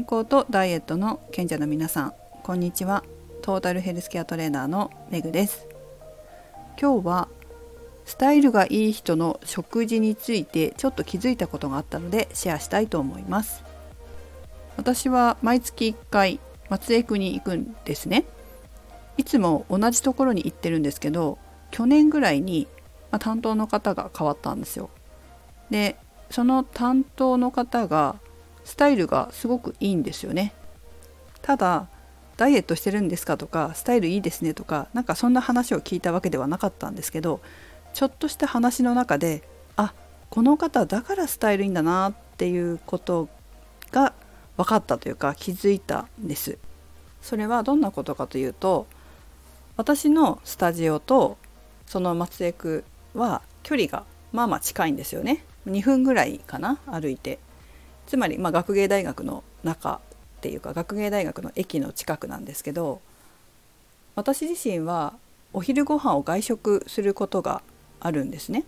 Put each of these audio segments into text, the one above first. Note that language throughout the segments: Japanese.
健康とダイエットの賢者の皆さんこんにちは。トータルヘルスケアトレーナーのメグです。今日はスタイルがいい人の食事についてちょっと気づいたことがあったのでシェアしたいと思います。私は毎月1回松江区に行くんですね。いつも同じところに行ってるんですけど去年ぐらいに、ま、担当の方が変わったんですよ。でその担当の方がスタイルがすごくいいんですよね。ただダイエットしてるんですかとかスタイルいいですねとかなんかそんな話を聞いたわけではなかったんですけどちょっとした話の中であこの方だからスタイルいいんだなっていうことが分かったというか気づいたんです。それはどんなことかというと私のスタジオとその松江区は距離がまあまあ近いんですよね。2分ぐらいかな歩いて。つまりまあ学芸大学の中っていうか学芸大学の駅の近くなんですけど私自身はお昼ご飯を外食することがあるんですね。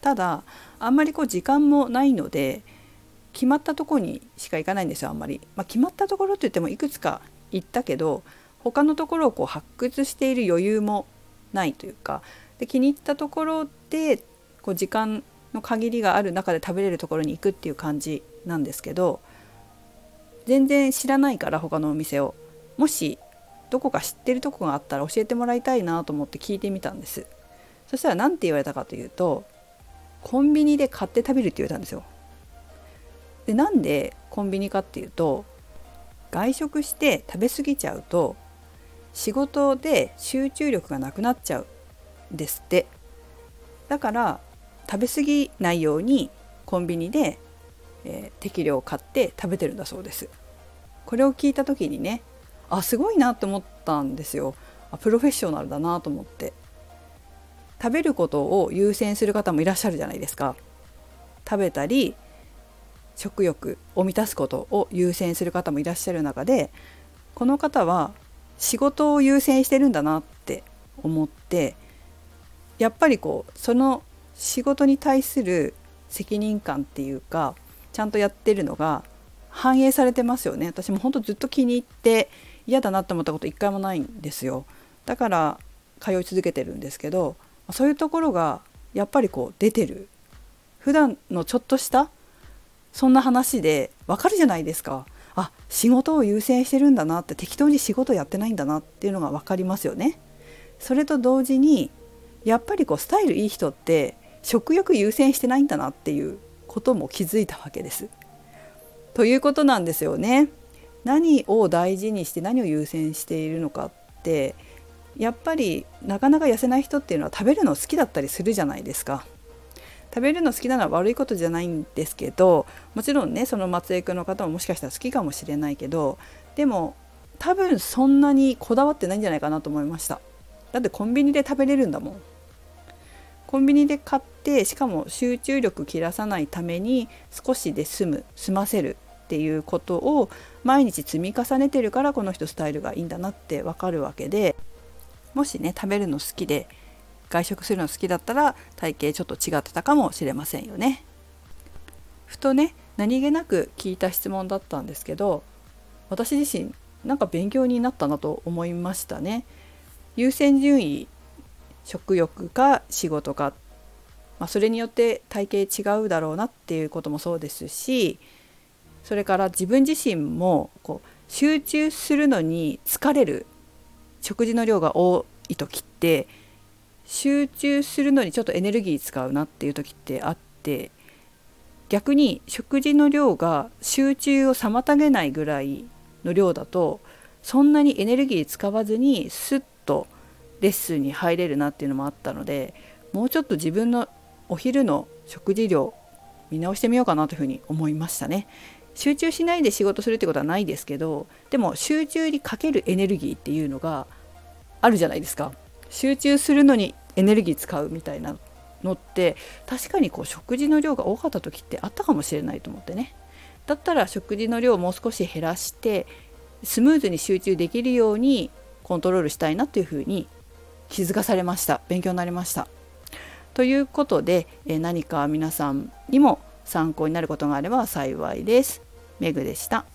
ただあんまりこう時間もないので決まったとこにしか行かないんですよあんまり、まあ、決まったところって言ってもいくつか行ったけど他のところをこう発掘している余裕もないというかで気に入ったところでこう時間の限りがある中で食べれるところに行くっていう感じなんですけど全然知らないから他のお店を。もしどこか知ってるとこがあったら教えてもらいたいなと思って聞いてみたんです。そしたら何て言われたかというとコンビニで買って食べるって言われたんですよ。でなんでコンビニかっていうと外食して食べ過ぎちゃうと仕事で集中力がなくなっちゃうんですって。だから食べ過ぎないようにコンビニで、えー、適量買って食べてるんだそうです。これを聞いた時にねあすごいなと思ったんですよ。あプロフェッショナルだなと思って。食べることを優先する方もいらっしゃるじゃないですか。食べたり食欲を満たすことを優先する方もいらっしゃる中でこの方は仕事を優先してるんだなって思ってやっぱりこうその仕事に対する責任感っていうかちゃんとやってるのが反映されてますよね。私も本当ずっと気に入って嫌だなって思ったこと一回もないんですよ。だから通い続けてるんですけどそういうところがやっぱりこう出てる。普段のちょっとしたそんな話でわかるじゃないですか。あ仕事を優先してるんだなって適当に仕事やってないんだなっていうのが分かりますよね。それと同時にやっぱりこうスタイルいい人って食欲優先してないんだなっていうことも気づいたわけです。ということなんですよね。何を大事にして何を優先しているのかってやっぱりなかなか痩せない人っていうのは食べるの好きだったりするじゃないですか。食べるの好きなのは悪いことじゃないんですけどもちろんねその松江区の方ももしかしたら好きかもしれないけどでも多分そんなにこだわってないんじゃないかなと思いましただってコンビニで食べれるんだもんコンビニで買ってしかも集中力切らさないために少しで済む済ませるっていうことを毎日積み重ねてるからこの人スタイルがいいんだなってわかるわけでもしね食べるの好きで外食するの好きだったら体型ちょっと違ってたかもしれませんよね。ふとね何気なく聞いた質問だったんですけど私自身なんか勉強になったなと思いましたね。優先順位食欲か仕事か、まあ、それによって体型違うだろうなっていうこともそうですしそれから自分自身もこう集中するのに疲れる。食事の量が多い時って集中するのにちょっとエネルギー使うなっていう時ってあって逆に食事の量が集中を妨げないぐらいの量だとそんなにエネルギー使わずにスッとレッスンに入れるなっていうのもあったのでもうちょっと自分のお昼の食事量見直してみようかなというふうに思いましたね。集中しないで仕事するってことはないですけどでも集中にかけるエネルギーっていうのがあるじゃないですか。集中するのにエネルギー使うみたいなのって確かにこう食事の量が多かった時ってあったかもしれないと思ってねだったら食事の量をもう少し減らしてスムーズに集中できるようにコントロールしたいなというふうに気づかされました。勉強になりました。ということでえ何か皆さんにも参考になることがあれば幸いです。メグでした。